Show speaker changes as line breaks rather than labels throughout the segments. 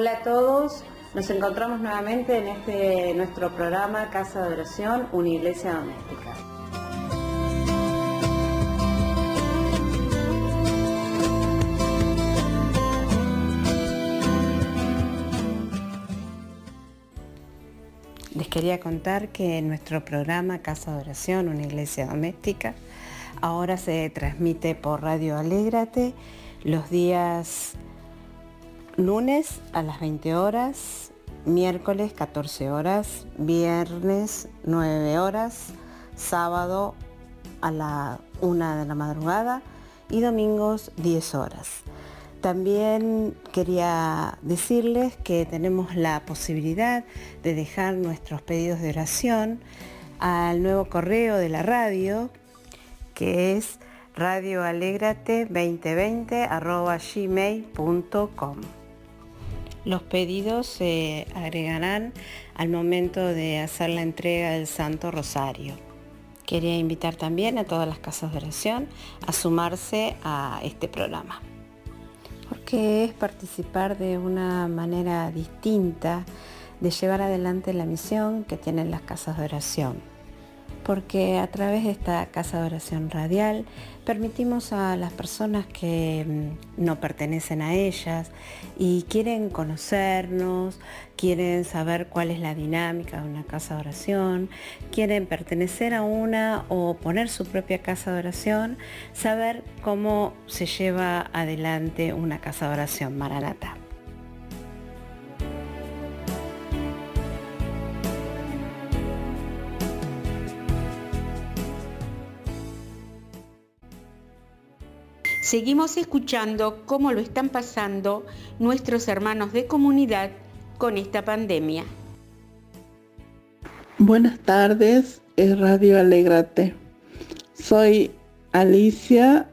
Hola a todos, nos encontramos nuevamente en este nuestro programa Casa de Oración, una iglesia doméstica. Les quería contar que nuestro programa Casa de Oración, una iglesia doméstica, ahora se transmite por Radio Alégrate los días lunes a las 20 horas, miércoles 14 horas, viernes 9 horas, sábado a la 1 de la madrugada y domingos 10 horas. También quería decirles que tenemos la posibilidad de dejar nuestros pedidos de oración al nuevo correo de la radio, que es radioalegrate2020 gmail.com. Los pedidos se agregarán al momento de hacer la entrega del Santo Rosario. Quería invitar también a todas las casas de oración a sumarse a este programa porque es participar de una manera distinta de llevar adelante la misión que tienen las casas de oración porque a través de esta casa de oración radial permitimos a las personas que mm, no pertenecen a ellas y quieren conocernos, quieren saber cuál es la dinámica de una casa de oración, quieren pertenecer a una o poner su propia casa de oración, saber cómo se lleva adelante una casa de oración maranata.
Seguimos escuchando cómo lo están pasando nuestros hermanos de comunidad con esta pandemia.
Buenas tardes, es Radio Alegrate. Soy Alicia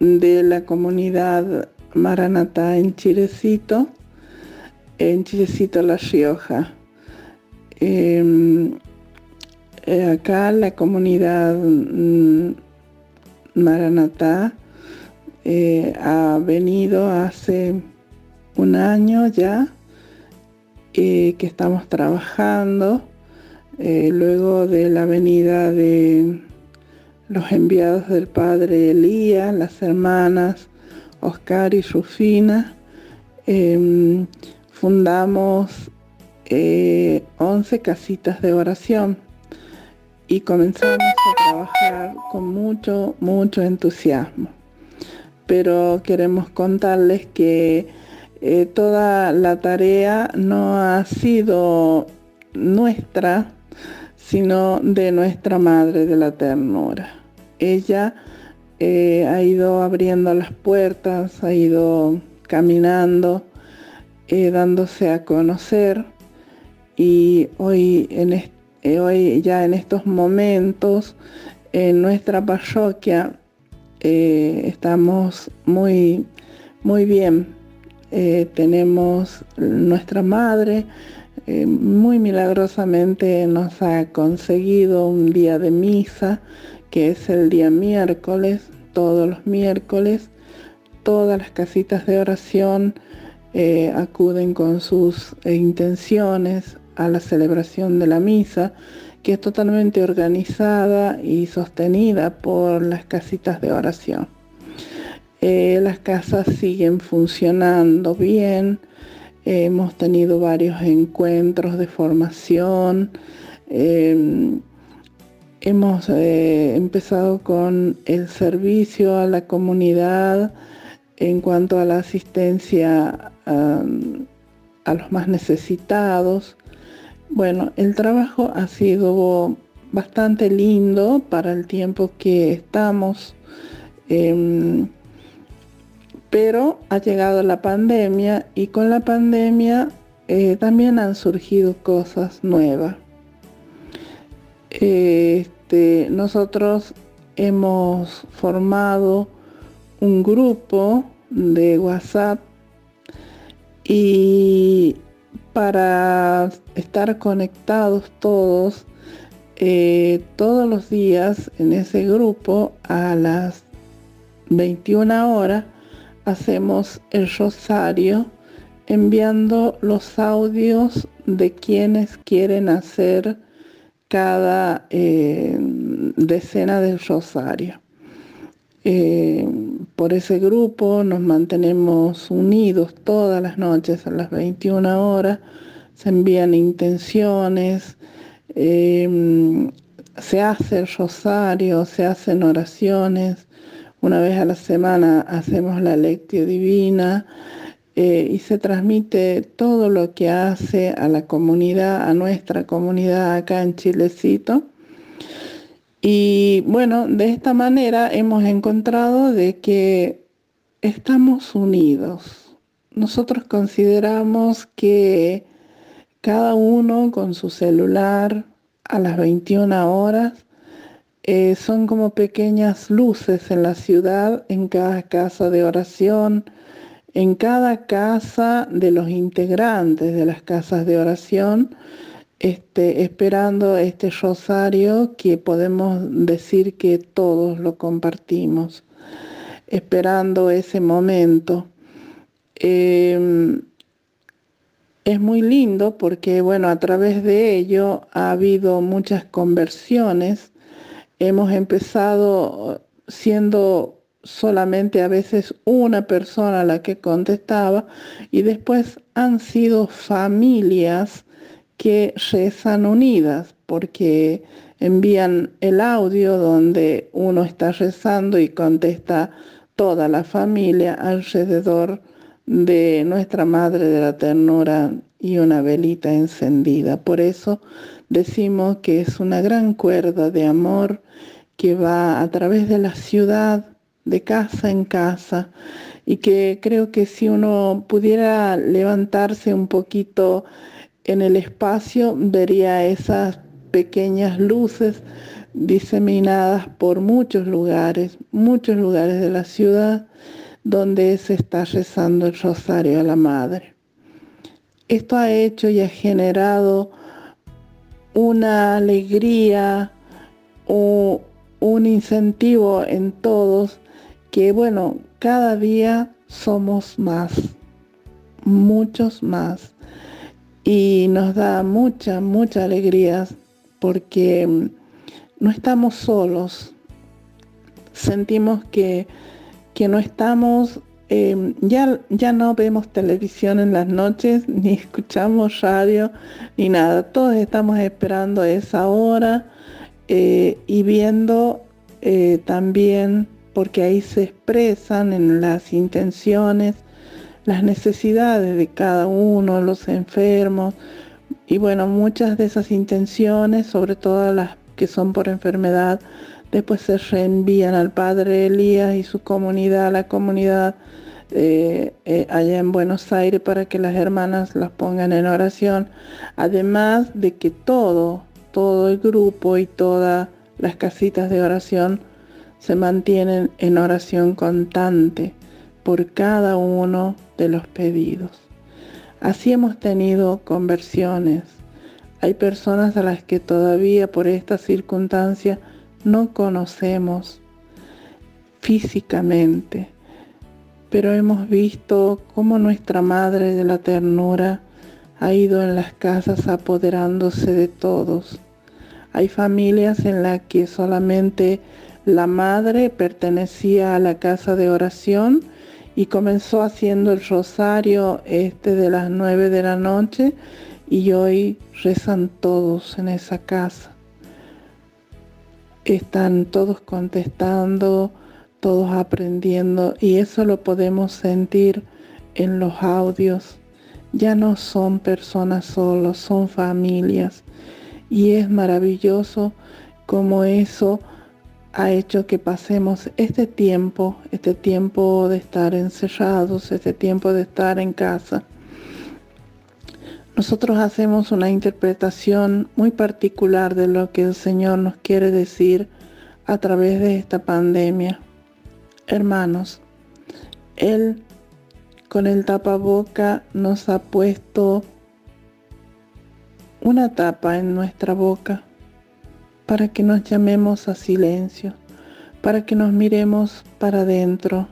de la comunidad Maranata en Chirecito, en Chirecito La Rioja. Em, eh, acá la comunidad mm, Maranatá eh, ha venido hace un año ya eh, que estamos trabajando eh, luego de la venida de los enviados del padre Elías, las hermanas Oscar y Rufina, em, fundamos 11 casitas de oración y comenzamos a trabajar con mucho, mucho entusiasmo pero queremos contarles que eh, toda la tarea no ha sido nuestra, sino de nuestra Madre de la Ternura. Ella eh, ha ido abriendo las puertas, ha ido caminando, eh, dándose a conocer y hoy, en hoy ya en estos momentos en nuestra parroquia eh, estamos muy, muy bien. Eh, tenemos nuestra madre, eh, muy milagrosamente nos ha conseguido un día de misa, que es el día miércoles, todos los miércoles. Todas las casitas de oración acuden con sus intenciones a la celebración de la misa que es totalmente organizada y sostenida por las casitas de oración. Eh, las casas siguen funcionando bien, hemos tenido varios encuentros de formación, em, hemos eh, empezado con el servicio a la comunidad en cuanto a la asistencia a los más necesitados, bueno, el trabajo ha sido bastante lindo para el tiempo que estamos, em, pero ha llegado la pandemia y con la pandemia eh, también han surgido cosas nuevas. Este, nosotros hemos formado un grupo de WhatsApp y para estar conectados todos eh, todos los días en ese grupo a las 21 horas hacemos el rosario enviando los audios de quienes quieren hacer cada eh, decena del rosario. Eh, por ese grupo nos mantenemos unidos todas las noches a las 21 horas, se envían intenciones, eh, se hace rosario, se hacen oraciones, una vez a la semana hacemos la lectio divina eh, y se transmite todo lo que hace a la comunidad, a nuestra comunidad acá en Chilecito. Y bueno, de esta manera hemos encontrado de que estamos unidos. Nosotros consideramos que cada uno con su celular a las 21 horas eh, son como pequeñas luces en la ciudad, en cada casa de oración, en cada casa de los integrantes de las casas de oración, este, esperando este rosario que podemos decir que todos lo compartimos, esperando ese momento. Em, es muy lindo porque, bueno, a través de ello ha habido muchas conversiones. Hemos empezado siendo solamente a veces una persona la que contestaba y después han sido familias que rezan unidas porque envían el audio donde uno está rezando y contesta toda la familia alrededor de nuestra Madre de la Ternura y una velita encendida. Por eso decimos que es una gran cuerda de amor que va a través de la ciudad, de casa en casa, y que creo que si uno pudiera levantarse un poquito en el espacio, vería esas pequeñas luces diseminadas por muchos lugares, muchos lugares de la ciudad, donde se está rezando el rosario a la Madre. Esto ha hecho y ha generado una alegría o un incentivo en todos que, bueno, cada día somos más, muchos más. Y nos da mucha, mucha alegría porque mm, no estamos solos. Sentimos que, que no estamos Em, ya, ya no vemos televisión en las noches, ni escuchamos radio, ni nada. Todos estamos esperando esa hora eh, y viendo eh, también, porque ahí se expresan en las intenciones, las necesidades de cada uno, los enfermos, y bueno, muchas de esas intenciones, sobre todo las que son por enfermedad, después se reenvían al Padre Elías y su comunidad, la comunidad eh, eh, allá en Buenos Aires para que las hermanas las pongan en oración, además de que todo, todo el grupo y todas las casitas de oración se mantienen en oración constante por cada uno de los pedidos. Así hemos tenido conversiones. Hay personas a las que todavía por esta circunstancia no conocemos físicamente, pero hemos visto cómo nuestra Madre de la Ternura ha ido en las casas apoderándose de todos. Hay familias en las que solamente la madre pertenecía a la casa de oración y comenzó haciendo el rosario este de las nueve de la noche y hoy rezan todos en esa casa. Están todos contestando, todos aprendiendo y eso lo podemos sentir en los audios. Ya no son personas solos, son familias y es maravilloso como eso ha hecho que pasemos este tiempo, este tiempo de estar encerrados, este tiempo de estar en casa. Nosotros hacemos una interpretación muy particular de lo que el Señor nos quiere decir a través de esta pandemia. Hermanos, Él con el tapaboca nos ha puesto una tapa en nuestra boca para que nos llamemos a silencio, para que nos miremos para adentro,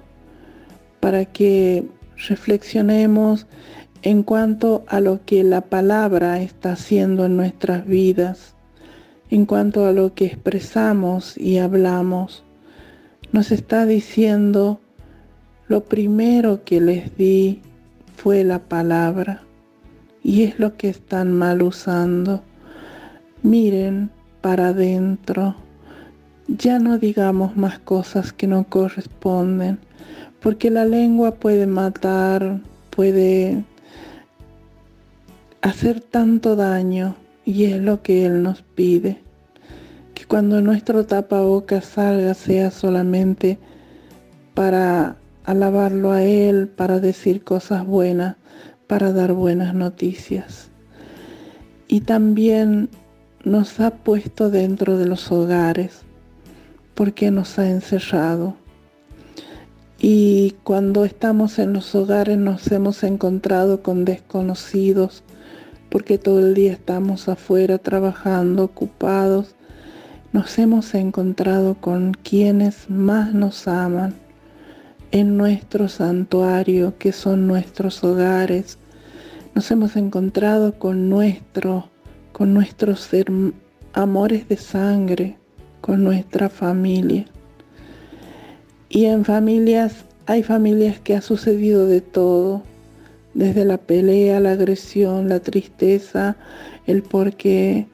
para que reflexionemos en cuanto a lo que la palabra está haciendo en nuestras vidas, en cuanto a lo que expresamos y hablamos. Nos está diciendo, lo primero que les di fue la palabra y es lo que están mal usando. Miren para adentro. Ya no digamos más cosas que no corresponden, porque la lengua puede matar, puede hacer tanto daño y es lo que Él nos pide. Que cuando nuestro tapabocas salga sea solamente para alabarlo a Él, para decir cosas buenas, para dar buenas noticias. Y también nos ha puesto dentro de los hogares porque nos ha encerrado. Y cuando estamos en los hogares nos hemos encontrado con desconocidos porque todo el día estamos afuera trabajando, ocupados. Nos hemos encontrado con quienes más nos aman en nuestro santuario, que son nuestros hogares. Nos hemos encontrado con nuestro, con nuestros amores de sangre, con nuestra familia. Y en familias, hay familias que ha sucedido de todo, desde la pelea, la agresión, la tristeza, el porqué,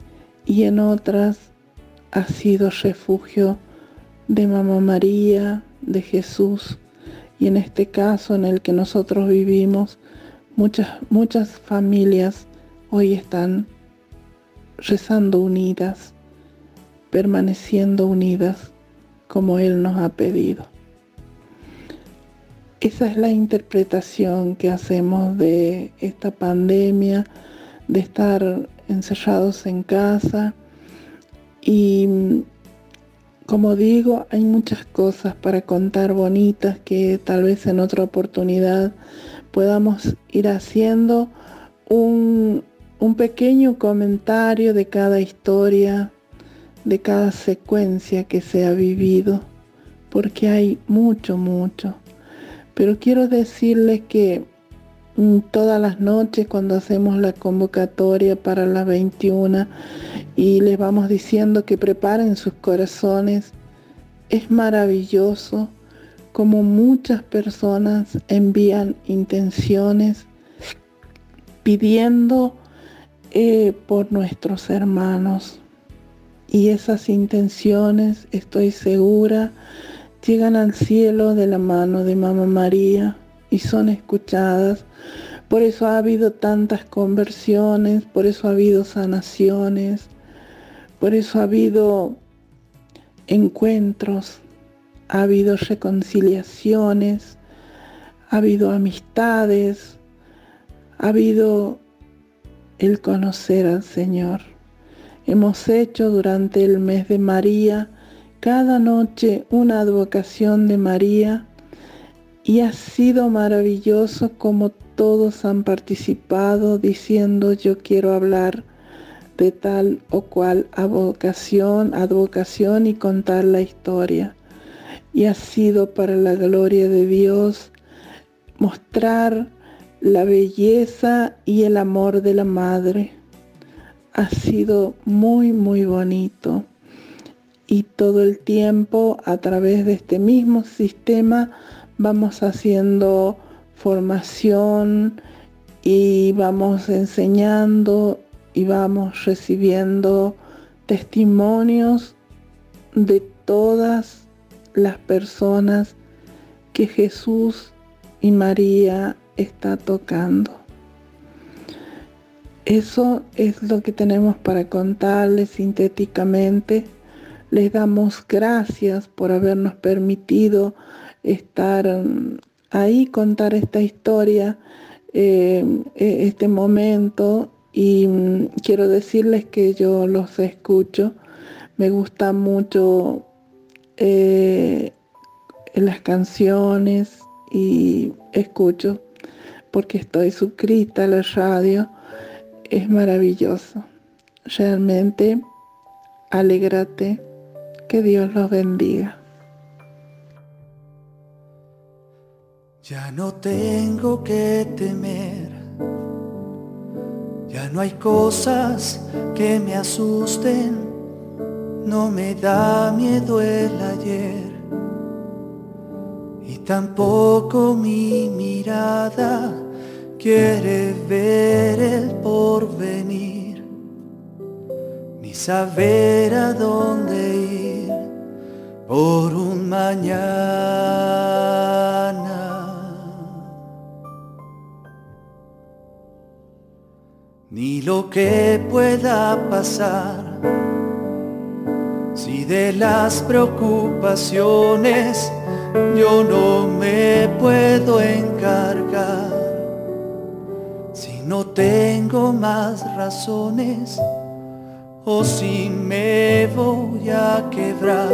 y en otras ha sido refugio de Mamá María, de Jesús, y en este caso en el que nosotros vivimos, muchas, muchas familias hoy están rezando unidas, permaneciendo unidas como Él nos ha pedido. Esa es la interpretación que hacemos de esta pandemia, de estar encerrados en casa y como digo, hay muchas cosas para contar bonitas que tal vez en otra oportunidad podamos ir haciendo un, pequeño comentario de cada historia, de cada secuencia que se ha vivido, porque hay mucho, mucho. Pero quiero decirles que mm, todas las noches cuando hacemos la convocatoria para las 21 y les vamos diciendo que preparen sus corazones. Es maravilloso como muchas personas envían intenciones pidiendo eh, por nuestros hermanos. Y esas intenciones, estoy segura, llegan al cielo de la mano de Mamá María y son escuchadas. Por eso ha habido tantas conversiones, por eso ha habido sanaciones, por eso ha habido encuentros, ha habido reconciliaciones, ha habido amistades, ha habido el conocer al Señor. Hemos hecho durante el mes de María cada noche una advocación de María y ha sido maravilloso como todos han participado diciendo yo quiero hablar de tal o cual advocación, advocación y contar la historia. Y ha sido para la gloria de Dios mostrar la belleza y el amor de la madre. Ha sido muy, muy bonito. Y todo el tiempo a través de este mismo sistema vamos haciendo formación y vamos enseñando y vamos recibiendo testimonios de todas las personas que Jesús y María está tocando. Eso es lo que tenemos para contarles sintéticamente. Les damos gracias por habernos permitido estar ahí, contar esta historia, eh, e-, este momento. Y mm, quiero decirles que yo los escucho, me gusta mucho eh, las canciones y escucho porque estoy suscrita a la radio, es maravilloso. Realmente, alégrate, que Dios los bendiga.
Ya no tengo que temer Ya no hay cosas que me asusten, no me da miedo el ayer. Y tampoco mi mirada quiere ver el porvenir, ni saber a dónde ir por un mañana. ni lo que pueda pasar. Si de las preocupaciones yo no me puedo encargar, si no tengo más razones o si me voy a quebrar,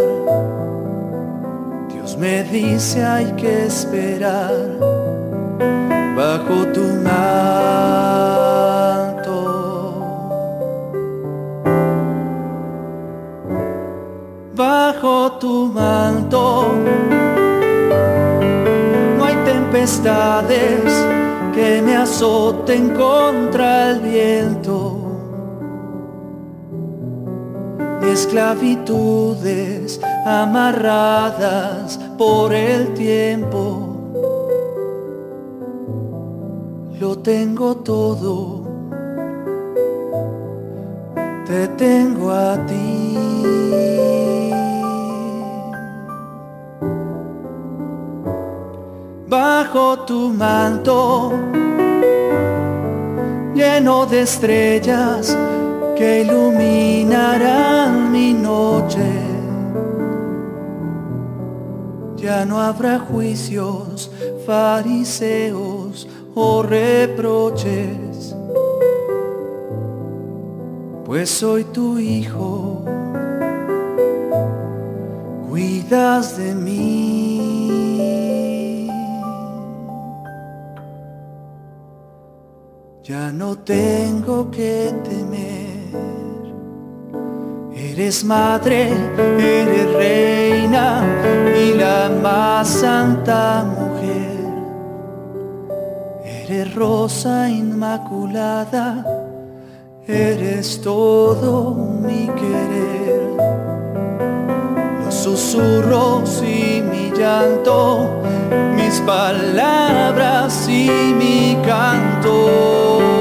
Dios me dice hay que esperar bajo tu mano. bajo tu manto. No hay tempestades que me azoten contra el viento, esclavitudes amarradas por el tiempo. Lo tengo todo, te tengo a ti. bajo tu manto, lleno de estrellas que iluminarán mi noche. Ya no habrá juicios, fariseos o reproches, pues soy tu hijo, cuidas de mí. Ya no tengo que temer. Eres madre, eres reina y la más santa mujer. Eres rosa inmaculada, eres todo mi querer. Los susurros y mi llanto, mis palabras y mi canto.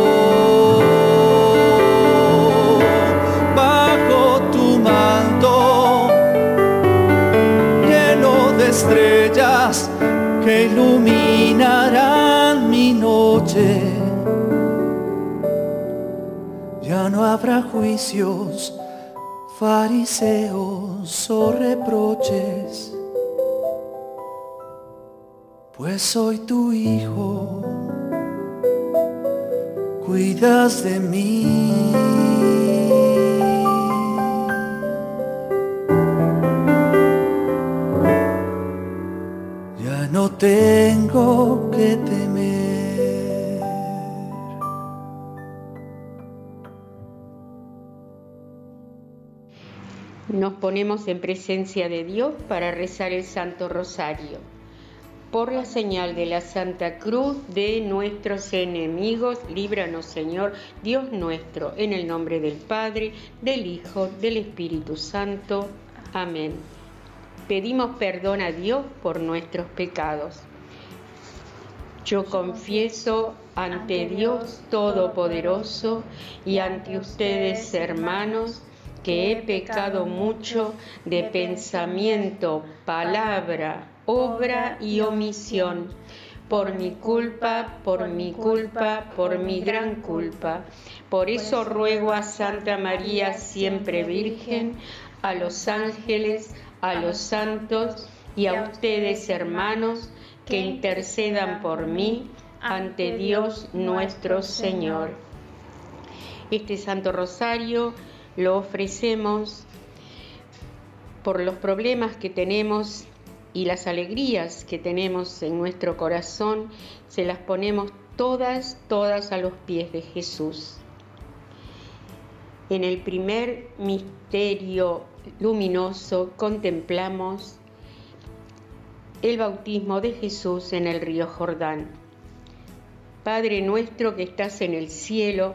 Estrellas que iluminarán mi noche. Ya no habrá juicios, fariseos o reproches, pues soy tu hijo, cuidas de mí. Tengo que temer.
Nos ponemos en presencia de Dios para rezar el Santo Rosario. Por la señal de la Santa Cruz de nuestros enemigos, líbranos Señor, Dios nuestro, en el nombre del Padre, del Hijo, del Espíritu Santo. Amén pedimos perdón a Dios por nuestros pecados. Yo confieso ante Dios Todopoderoso y ante ustedes, hermanos, que he pecado mucho de pensamiento, palabra, obra y omisión. Por mi culpa, por mi culpa, por mi gran culpa. Por eso ruego a Santa María, siempre Virgen, a los ángeles, a los santos y a ustedes, hermanos, que intercedan por mí ante Dios nuestro Señor. Este Santo Rosario lo ofrecemos por los problemas que tenemos y las alegrías que tenemos en nuestro corazón, se las ponemos todas, todas a los pies de Jesús. En el primer misterio luminoso contemplamos el bautismo de Jesús en el río Jordán. Padre nuestro que estás en el cielo,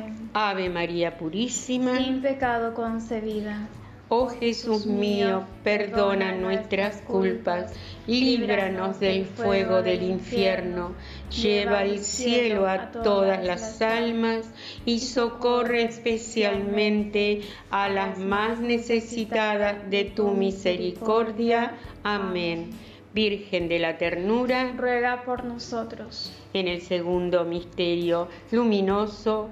Ave María Purísima.
Sin pecado concebida.
Oh Jesús mío, perdona nuestras culpas, líbranos del fuego del infierno, lleva al cielo a todas las almas y socorre especialmente a las más necesitadas de tu misericordia. Amén. Virgen de la ternura,
ruega por nosotros.
En el segundo misterio luminoso,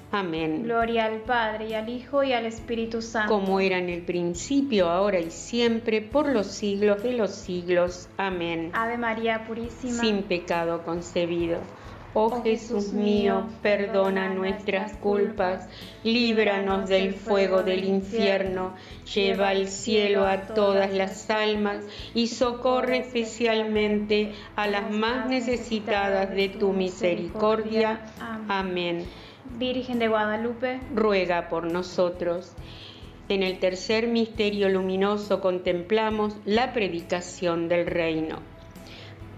Amén.
Gloria al Padre y al Hijo y al Espíritu Santo.
Como era en el principio, ahora y siempre, por los siglos de los siglos. Amén.
Ave María Purísima.
Sin pecado concebido. Oh Jesús mío, perdona nuestras culpas, líbranos del fuego del infierno, lleva al cielo a todas las almas y socorre especialmente a las más necesitadas de tu misericordia. Amén.
Virgen de Guadalupe,
ruega por nosotros. En el tercer misterio luminoso contemplamos la predicación del reino.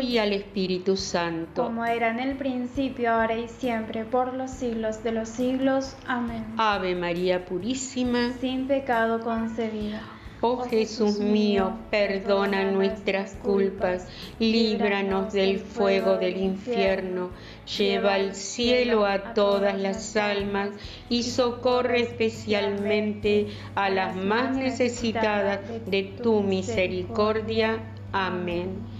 y al Espíritu Santo.
Como era en el principio, ahora y siempre, por los siglos de los siglos. Amén.
Ave María Purísima,
sin pecado concebida.
Oh Jesús mío, perdona nuestras culpas, líbranos del fuego del infierno, lleva al cielo a todas las almas y socorre especialmente a las más necesitadas de tu misericordia. Amén.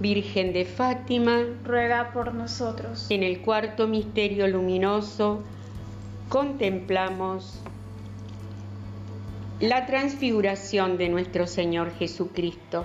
Virgen de Fátima,
ruega por nosotros.
En el cuarto misterio luminoso contemplamos la transfiguración de nuestro Señor Jesucristo.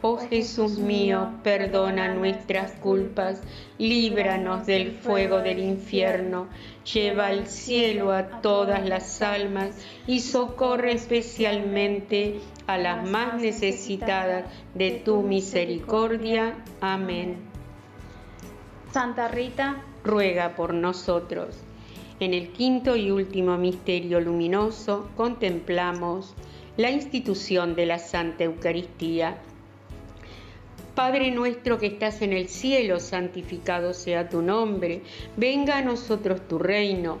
Oh Jesús mío, perdona nuestras culpas, líbranos del fuego del infierno, lleva al cielo a todas las almas y socorre especialmente a las más necesitadas de tu misericordia. Amén.
Santa Rita,
ruega por nosotros. En el quinto y último misterio luminoso contemplamos la institución de la Santa Eucaristía Padre nuestro que estás en el cielo, santificado sea tu nombre, venga a nosotros tu reino,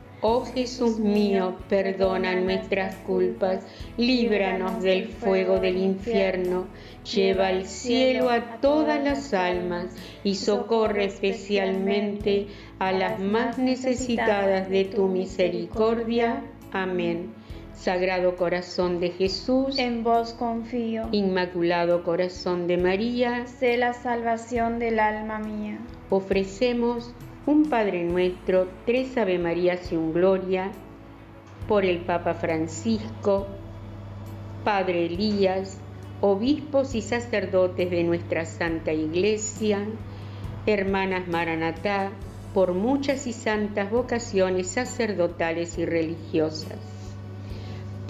Oh Jesús mío, perdona nuestras culpas, líbranos del fuego del infierno, lleva al cielo a todas las almas y socorre especialmente a las más necesitadas de tu misericordia. Amén. Sagrado Corazón de Jesús,
en vos confío.
Inmaculado Corazón de María,
sé la salvación del alma mía.
Ofrecemos un Padre Nuestro, tres Ave Marías y un Gloria, por el Papa Francisco, Padre Elías, obispos y sacerdotes de nuestra Santa Iglesia, hermanas Maranatá, por muchas y santas vocaciones sacerdotales y religiosas.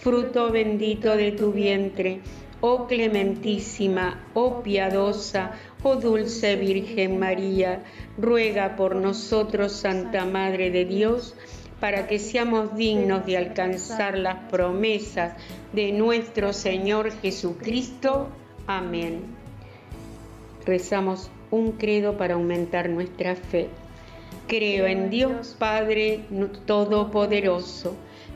fruto bendito de tu vientre. Oh clementísima, oh piadosa, oh dulce Virgen María, ruega por nosotros, Santa Madre de Dios, para que seamos dignos de alcanzar las promesas de nuestro Señor Jesucristo. Amén. Rezamos un credo para aumentar nuestra fe. Creo en Dios Padre Todopoderoso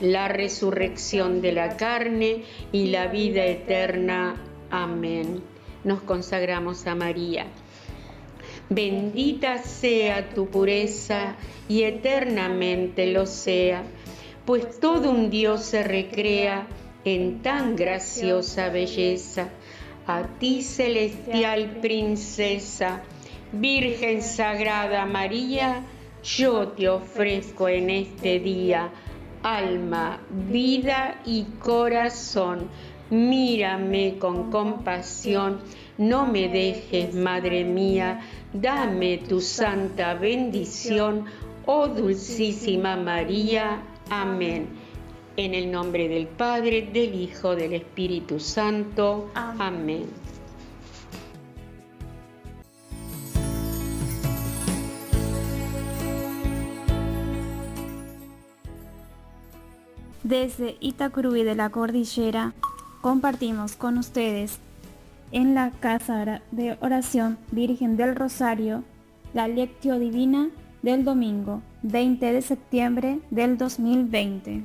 la resurrección de la carne y la vida eterna. Amén. Nos consagramos a María. Bendita sea tu pureza y eternamente lo sea, pues todo un Dios se recrea en tan graciosa belleza. A ti celestial princesa, Virgen Sagrada María, yo te ofrezco en este día alma, vida y corazón. Mírame con compasión, no me dejes, Madre mía, dame tu santa bendición, oh dulcísima María. Amén. En el nombre del Padre, del Hijo, del Espíritu Santo. Amén.
Desde Itacurú de la Cordillera compartimos con ustedes en la Casa de Oración Virgen del Rosario la Lectio Divina del domingo 20 de septiembre del 2020.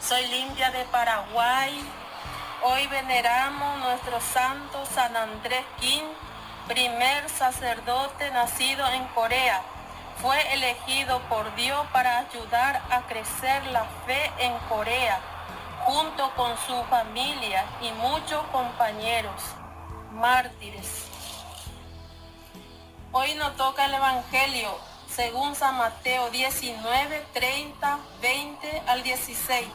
soy Limpia de Paraguay. Hoy veneramos nuestro santo San Andrés King, primer sacerdote nacido en Corea fue elegido por Dios para ayudar a crecer la fe en Corea, junto con su familia y muchos compañeros mártires. Hoy nos toca el Evangelio según San Mateo 19, 30, 20 al 16.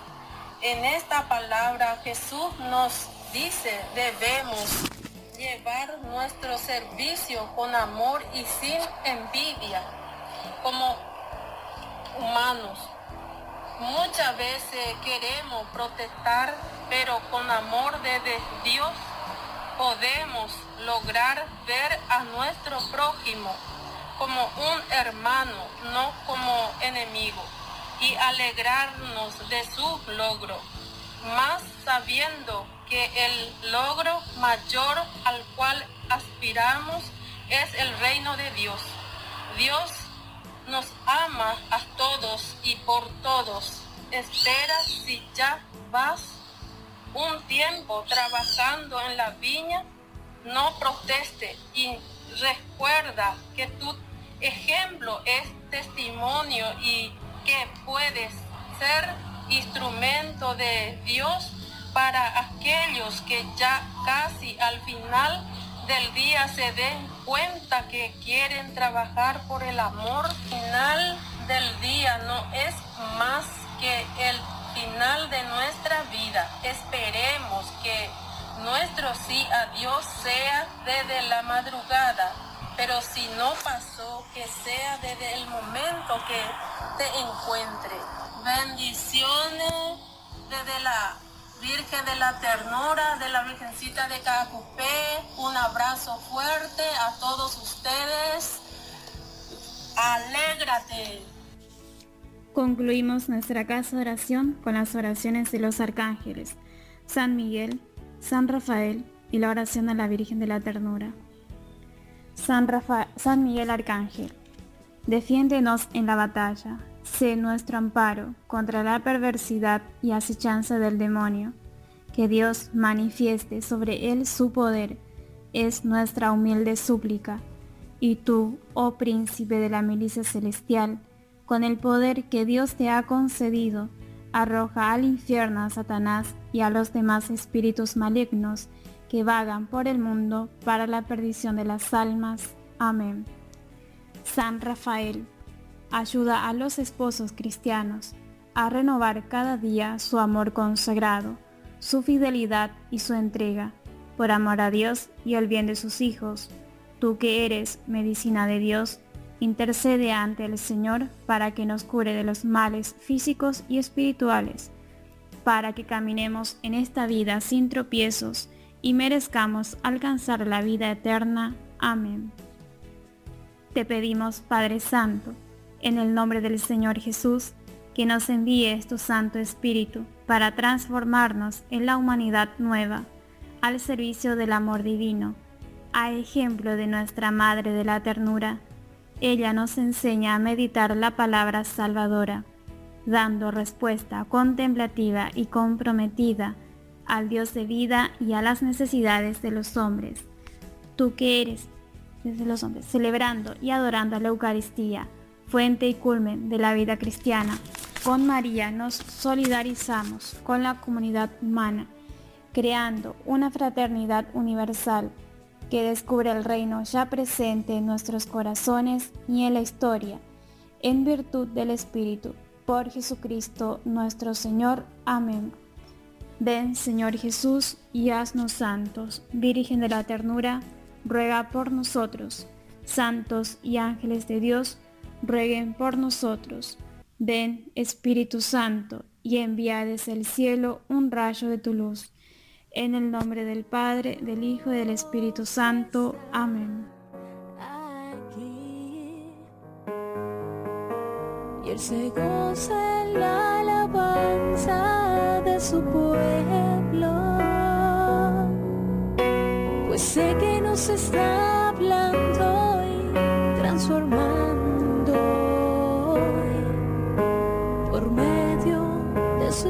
En esta palabra Jesús nos dice, debemos llevar nuestro servicio con amor y sin envidia como humanos. Muchas veces queremos protestar, pero con amor de Dios podemos lograr ver a nuestro prójimo como un hermano, no como enemigo, y alegrarnos de su logro, más sabiendo que el logro mayor al cual aspiramos es el reino de Dios. Dios nos ama a todos y por todos. Espera si ya vas un tiempo trabajando en la viña, no proteste y recuerda que tu ejemplo es testimonio y que puedes ser instrumento de Dios para aquellos que ya casi al final del día se den cuenta que quieren trabajar por el amor final del día no es más que el final de nuestra vida. Esperemos que nuestro sí a Dios sea desde la madrugada, pero si no pasó, que sea desde el momento que te encuentre. Bendiciones desde la Virgen de la Ternura, de la Virgencita de Cacupé, un abrazo fuerte a todos ustedes. Alégrate.
Concluimos nuestra casa de oración con las oraciones de los arcángeles, San Miguel, San Rafael y la oración a la Virgen de la Ternura. San, San Miguel Arcángel, defiéndenos en la batalla sé nuestro amparo contra la perversidad y acechanza del demonio. Que Dios manifieste sobre él su poder, es nuestra humilde súplica. Y tú, oh príncipe de la milicia celestial, con el poder que Dios te ha concedido, arroja al infierno a Satanás y a los demás espíritus malignos que vagan por el mundo para la perdición de las almas. Amén. San Rafael, ayuda a los esposos cristianos a renovar cada día su amor consagrado, su fidelidad y su entrega, por amor a Dios y el bien de sus hijos. Tú que eres medicina de Dios, intercede ante el Señor para que nos cure de los males físicos y espirituales, para que caminemos en esta vida sin tropiezos y merezcamos alcanzar la vida eterna. Amén. Te pedimos, Padre Santo, en el nombre del Señor Jesús, que nos envíe tu Santo Espíritu para transformarnos en la humanidad nueva, al servicio del amor divino, a ejemplo de nuestra Madre de la Ternura. Ella nos enseña a meditar la palabra salvadora, dando respuesta contemplativa y comprometida al Dios de vida y a las necesidades de los hombres. Tú que eres desde los hombres, celebrando y adorando a la Eucaristía, fuente y culmen de la vida cristiana. Con María nos solidarizamos con la comunidad humana, creando una fraternidad universal que descubre el reino ya presente en nuestros corazones y en la historia, en virtud del Espíritu, por Jesucristo nuestro Señor. Amén. Ven, Señor Jesús, y haznos santos. Virgen de la ternura, ruega por nosotros. Santos y ángeles de Dios, rueguen por nosotros. Ven, Espíritu Santo, y envía desde el cielo un rayo de tu luz en el nombre del Padre, del Hijo y del Espíritu Santo. Amén.
Y él se goza en la alabanza de su pueblo, pues sé que nos está hablando y transformando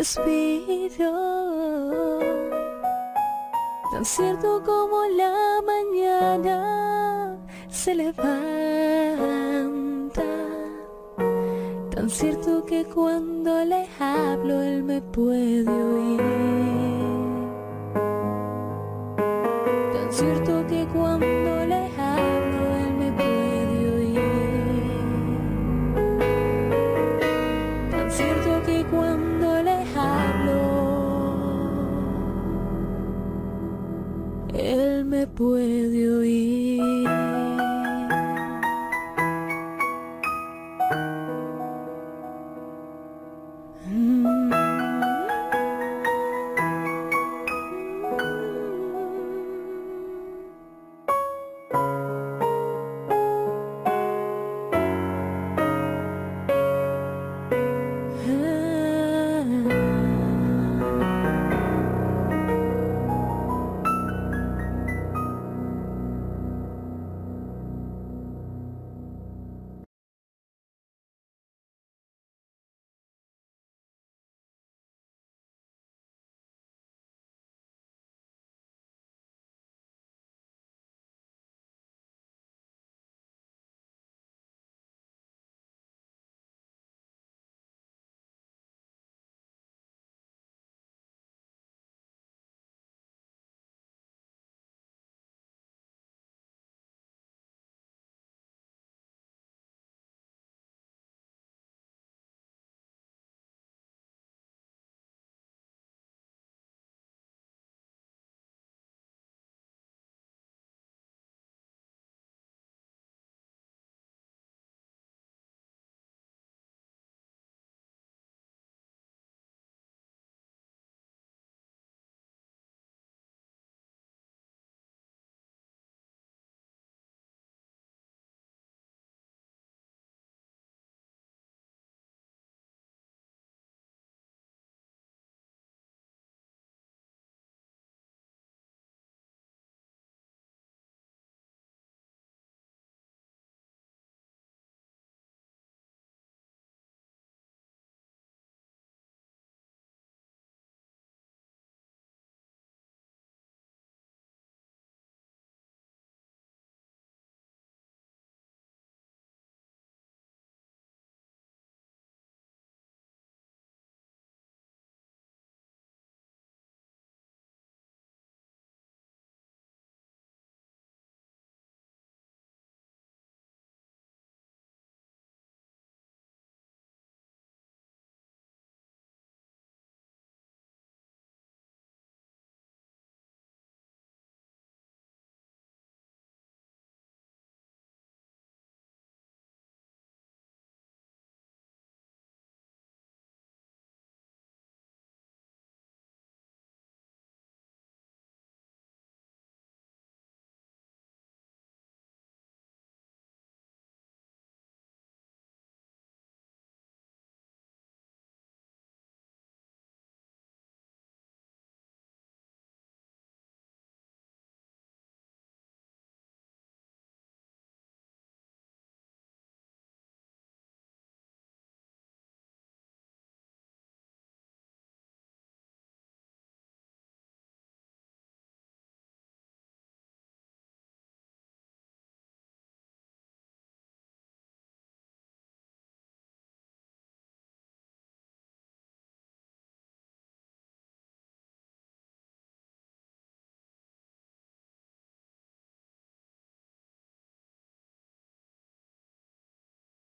respiro, tan cierto como la mañana se levanta, tan cierto que cuando le hablo él me puede oír, tan cierto puede oír.